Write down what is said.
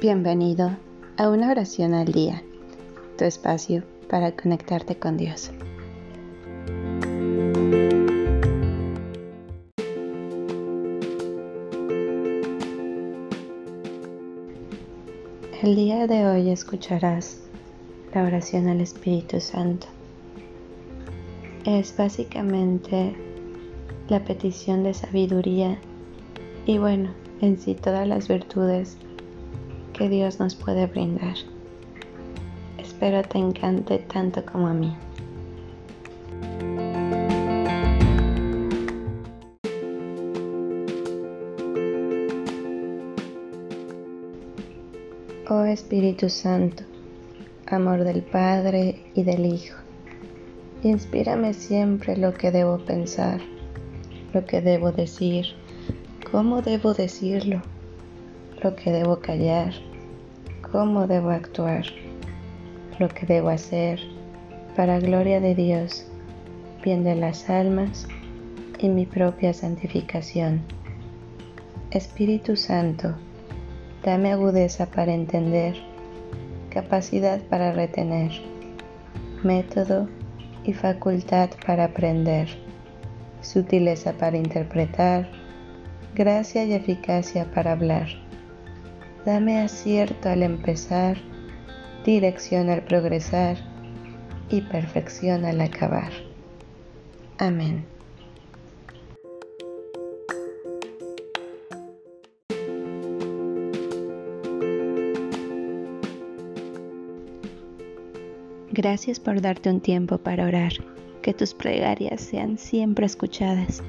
Bienvenido a una oración al día, tu espacio para conectarte con Dios. El día de hoy escucharás la oración al Espíritu Santo. Es básicamente la petición de sabiduría y bueno, en sí todas las virtudes que Dios nos puede brindar. Espero te encante tanto como a mí. Oh Espíritu Santo, amor del Padre y del Hijo, inspírame siempre lo que debo pensar, lo que debo decir, cómo debo decirlo, lo que debo callar, cómo debo actuar, lo que debo hacer para gloria de Dios, bien de las almas y mi propia santificación. Espíritu Santo, dame agudeza para entender, capacidad para retener, método y facultad para aprender, sutileza para interpretar, gracia y eficacia para hablar Dame acierto al empezar, dirección al progresar y perfección al acabar. Amén. Gracias por darte un tiempo para orar. Que tus plegarias sean siempre escuchadas.